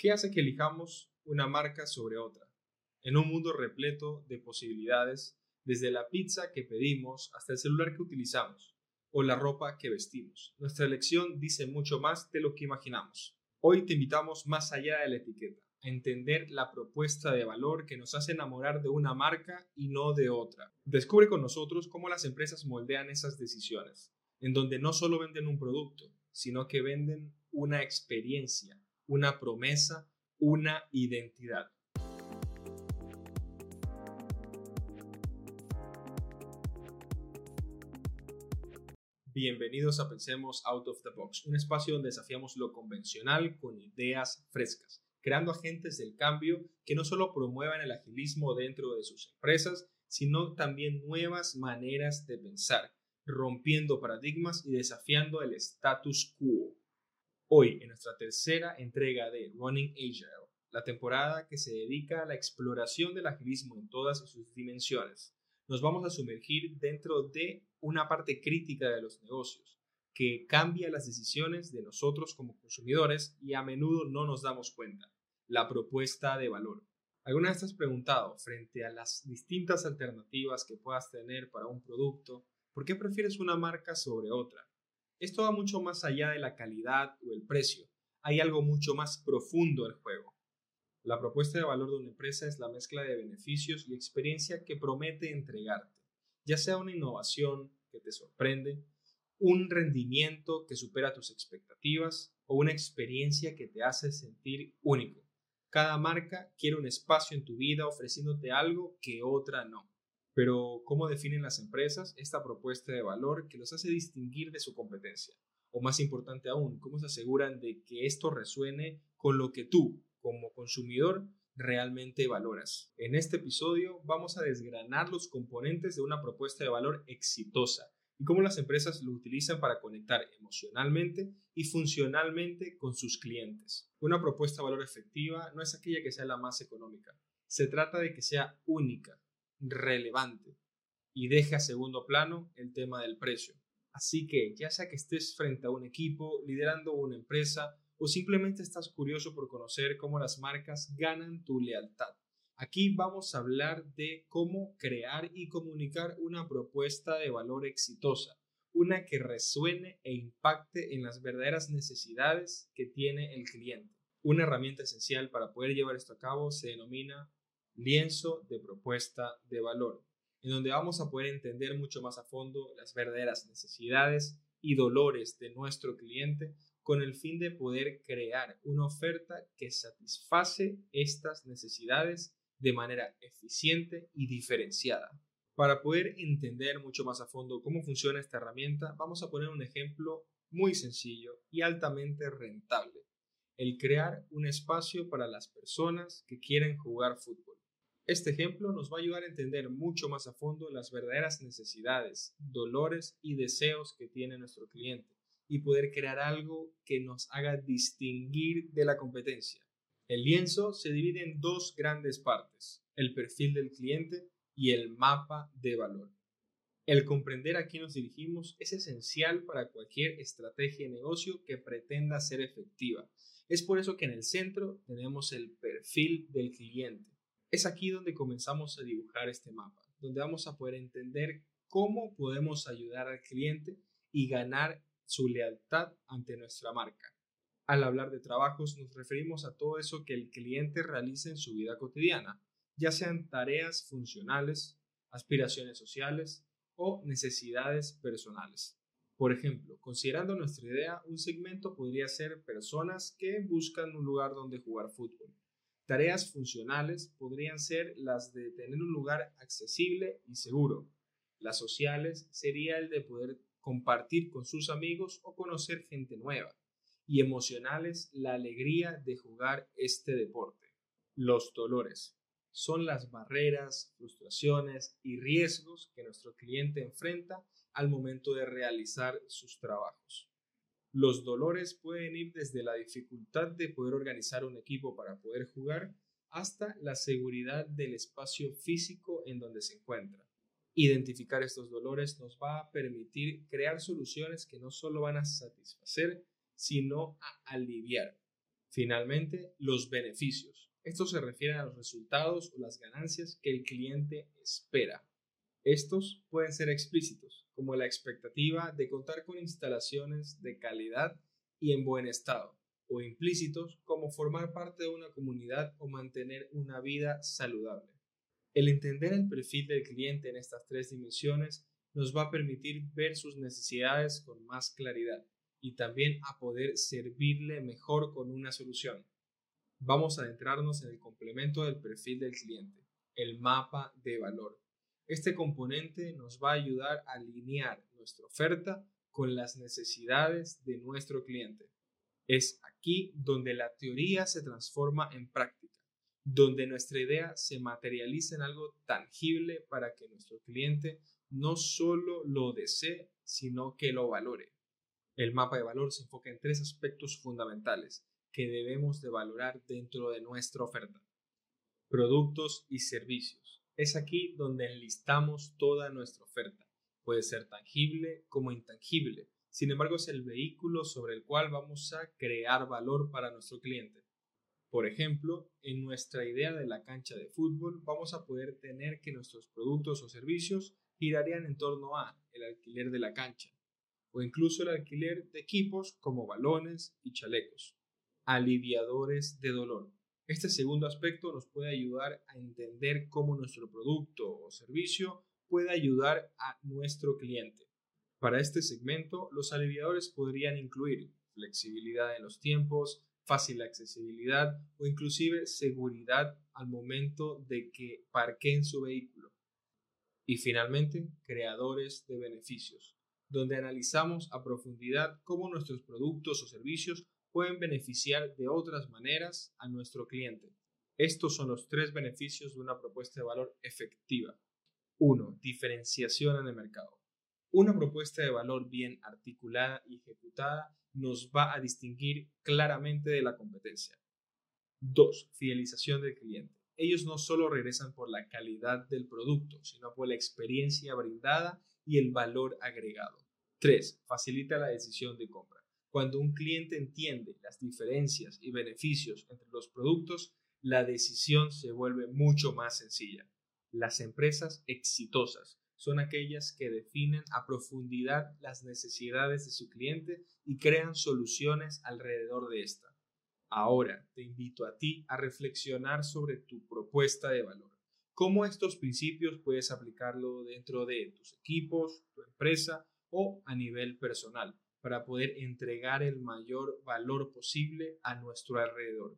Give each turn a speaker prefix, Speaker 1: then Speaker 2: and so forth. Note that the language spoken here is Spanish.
Speaker 1: ¿Qué hace que elijamos una marca sobre otra? En un mundo repleto de posibilidades, desde la pizza que pedimos hasta el celular que utilizamos o la ropa que vestimos, nuestra elección dice mucho más de lo que imaginamos. Hoy te invitamos más allá de la etiqueta, a entender la propuesta de valor que nos hace enamorar de una marca y no de otra. Descubre con nosotros cómo las empresas moldean esas decisiones, en donde no solo venden un producto, sino que venden una experiencia, una promesa, una identidad. Bienvenidos a Pensemos Out of the Box, un espacio donde desafiamos lo convencional con ideas frescas, creando agentes del cambio que no solo promuevan el agilismo dentro de sus empresas, sino también nuevas maneras de pensar, rompiendo paradigmas y desafiando el status quo. Hoy, en nuestra tercera entrega de Running Agile, la temporada que se dedica a la exploración del agilismo en todas sus dimensiones, nos vamos a sumergir dentro de una parte crítica de los negocios, que cambia las decisiones de nosotros como consumidores y a menudo no nos damos cuenta, la propuesta de valor. ¿Alguna vez te has preguntado, frente a las distintas alternativas que puedas tener para un producto, por qué prefieres una marca sobre otra? Esto va mucho más allá de la calidad o el precio. Hay algo mucho más profundo en juego. La propuesta de valor de una empresa es la mezcla de beneficios y experiencia que promete entregarte, ya sea una innovación que te sorprende, un rendimiento que supera tus expectativas o una experiencia que te hace sentir único. Cada marca quiere un espacio en tu vida ofreciéndote algo que otra no. Pero, ¿cómo definen las empresas esta propuesta de valor que los hace distinguir de su competencia? O más importante aún, ¿cómo se aseguran de que esto resuene con lo que tú, como consumidor, realmente valoras? En este episodio vamos a desgranar los componentes de una propuesta de valor exitosa y cómo las empresas lo utilizan para conectar emocionalmente y funcionalmente con sus clientes. Una propuesta de valor efectiva no es aquella que sea la más económica. Se trata de que sea única, relevante y deje a segundo plano el tema del precio. Así que ya sea que estés frente a un equipo, liderando una empresa o simplemente estás curioso por conocer cómo las marcas ganan tu lealtad. Aquí vamos a hablar de cómo crear y comunicar una propuesta de valor exitosa, una que resuene e impacte en las verdaderas necesidades que tiene el cliente. Una herramienta esencial para poder llevar esto a cabo se denomina lienzo de propuesta de valor, en donde vamos a poder entender mucho más a fondo las verdaderas necesidades y dolores de nuestro cliente con el fin de poder crear una oferta que satisface estas necesidades de manera eficiente y diferenciada. Para poder entender mucho más a fondo cómo funciona esta herramienta, vamos a poner un ejemplo muy sencillo y altamente rentable, el crear un espacio para las personas que quieren jugar fútbol. Este ejemplo nos va a ayudar a entender mucho más a fondo las verdaderas necesidades, dolores y deseos que tiene nuestro cliente y poder crear algo que nos haga distinguir de la competencia. El lienzo se divide en dos grandes partes, el perfil del cliente y el mapa de valor. El comprender a quién nos dirigimos es esencial para cualquier estrategia de negocio que pretenda ser efectiva. Es por eso que en el centro tenemos el perfil del cliente es aquí donde comenzamos a dibujar este mapa, donde vamos a poder entender cómo podemos ayudar al cliente y ganar su lealtad ante nuestra marca. Al hablar de trabajos nos referimos a todo eso que el cliente realiza en su vida cotidiana, ya sean tareas funcionales, aspiraciones sociales o necesidades personales. Por ejemplo, considerando nuestra idea, un segmento podría ser personas que buscan un lugar donde jugar fútbol, Tareas funcionales podrían ser las de tener un lugar accesible y seguro. Las sociales sería el de poder compartir con sus amigos o conocer gente nueva. Y emocionales, la alegría de jugar este deporte. Los dolores son las barreras, frustraciones y riesgos que nuestro cliente enfrenta al momento de realizar sus trabajos. Los dolores pueden ir desde la dificultad de poder organizar un equipo para poder jugar hasta la seguridad del espacio físico en donde se encuentra. Identificar estos dolores nos va a permitir crear soluciones que no solo van a satisfacer, sino a aliviar. Finalmente, los beneficios. Esto se refiere a los resultados o las ganancias que el cliente espera. Estos pueden ser explícitos, como la expectativa de contar con instalaciones de calidad y en buen estado, o implícitos, como formar parte de una comunidad o mantener una vida saludable. El entender el perfil del cliente en estas tres dimensiones nos va a permitir ver sus necesidades con más claridad y también a poder servirle mejor con una solución. Vamos a adentrarnos en el complemento del perfil del cliente, el mapa de valor. Este componente nos va a ayudar a alinear nuestra oferta con las necesidades de nuestro cliente. Es aquí donde la teoría se transforma en práctica, donde nuestra idea se materializa en algo tangible para que nuestro cliente no solo lo desee, sino que lo valore. El mapa de valor se enfoca en tres aspectos fundamentales que debemos de valorar dentro de nuestra oferta. Productos y servicios es aquí donde enlistamos toda nuestra oferta. Puede ser tangible como intangible. Sin embargo, es el vehículo sobre el cual vamos a crear valor para nuestro cliente. Por ejemplo, en nuestra idea de la cancha de fútbol, vamos a poder tener que nuestros productos o servicios girarían en torno a el alquiler de la cancha o incluso el alquiler de equipos como balones y chalecos, aliviadores de dolor, este segundo aspecto nos puede ayudar a entender cómo nuestro producto o servicio puede ayudar a nuestro cliente. Para este segmento, los aliviadores podrían incluir flexibilidad en los tiempos, fácil accesibilidad o inclusive seguridad al momento de que parqueen su vehículo. Y finalmente, creadores de beneficios, donde analizamos a profundidad cómo nuestros productos o servicios pueden beneficiar de otras maneras a nuestro cliente. Estos son los tres beneficios de una propuesta de valor efectiva. 1. Diferenciación en el mercado. Una propuesta de valor bien articulada y ejecutada nos va a distinguir claramente de la competencia. 2. Fidelización del cliente. Ellos no solo regresan por la calidad del producto, sino por la experiencia brindada y el valor agregado. 3. Facilita la decisión de compra. Cuando un cliente entiende las diferencias y beneficios entre los productos, la decisión se vuelve mucho más sencilla. Las empresas exitosas son aquellas que definen a profundidad las necesidades de su cliente y crean soluciones alrededor de esta. Ahora te invito a ti a reflexionar sobre tu propuesta de valor. ¿Cómo estos principios puedes aplicarlo dentro de tus equipos, tu empresa o a nivel personal? Para poder entregar el mayor valor posible a nuestro alrededor.